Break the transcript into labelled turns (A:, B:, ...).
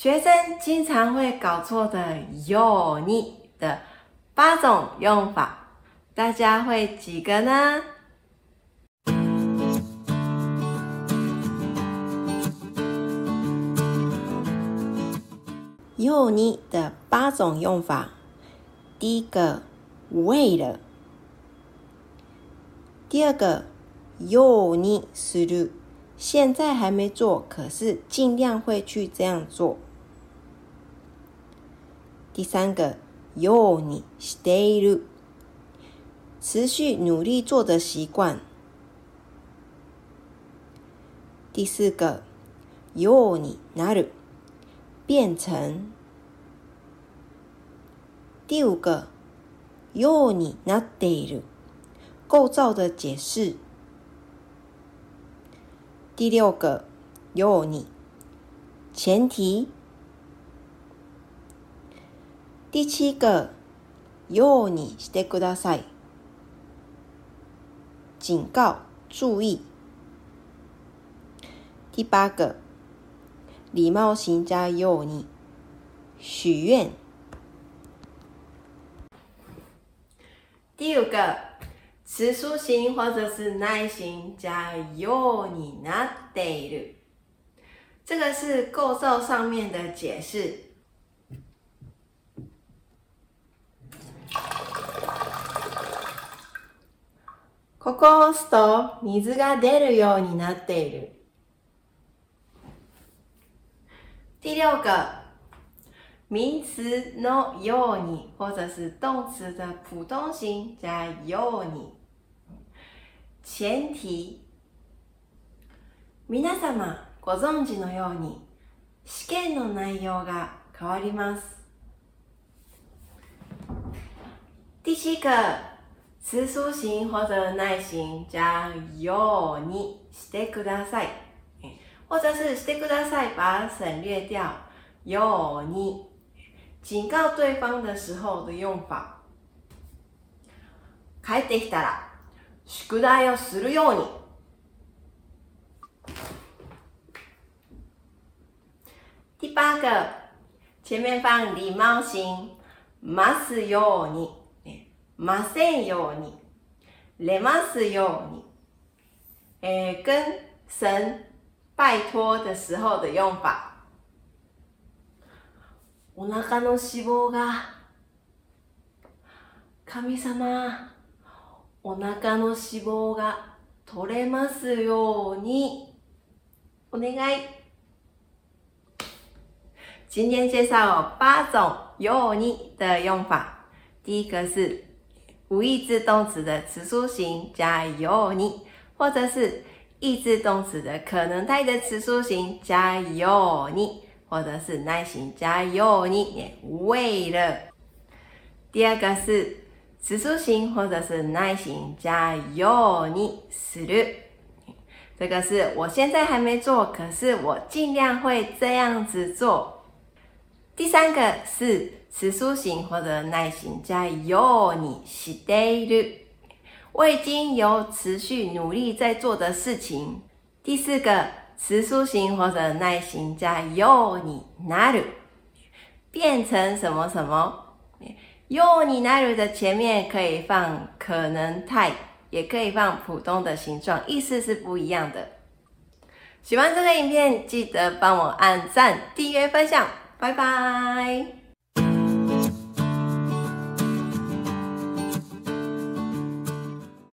A: 学生经常会搞错的“有你”的八种用法，大家会几个呢？有你的八种用法，第一个为了，第二个有你する，现在还没做，可是尽量会去这样做。第三个有你している，持续努力做的习惯。第四个有になる。变成第五个ようになっている构造的解释。第六个ように前提。 第七个ようにしてください警告注意。第八个。礼貌型加有你许愿。第五个词书型或者是耐型加有你なっている，这个是构造上面的解释。 ここを押すと水が出るようになっている。第六个名词 no ように，或者是动词的普通型加ように。前提，皆様ご存知のように試験の内容が変わります。第七个词书型或者耐型加ようにしてください。或者是 “stay good” 赛把它省略掉。有你警告对方的时候的用法。帰ってきたら宿題をするように。第八个，前面放礼貌型，ますように、ませんように、れますように。诶，跟神。拜托的时候的用法。お腹の脂肪が神様お腹の脂肪が取れますようにお願い。今天介绍八种有你的用法。第一个是无意志动词的词书型加有你，或者是。意志动词的可能态的词书型加有你，或者是耐心加有你，为了。第二个是词书型或者是耐心加有你する，这个是我现在还没做，可是我尽量会这样子做。第三个是词书型或者耐型加有你している。我已经有持续努力在做的事情。第四个，词书型或者耐型加よ你なる，变成什么什么。よ你なる的前面可以放可能态，也可以放普通的形状，意思是不一样的。喜欢这个影片，记得帮我按赞、订阅、分享， 拜拜。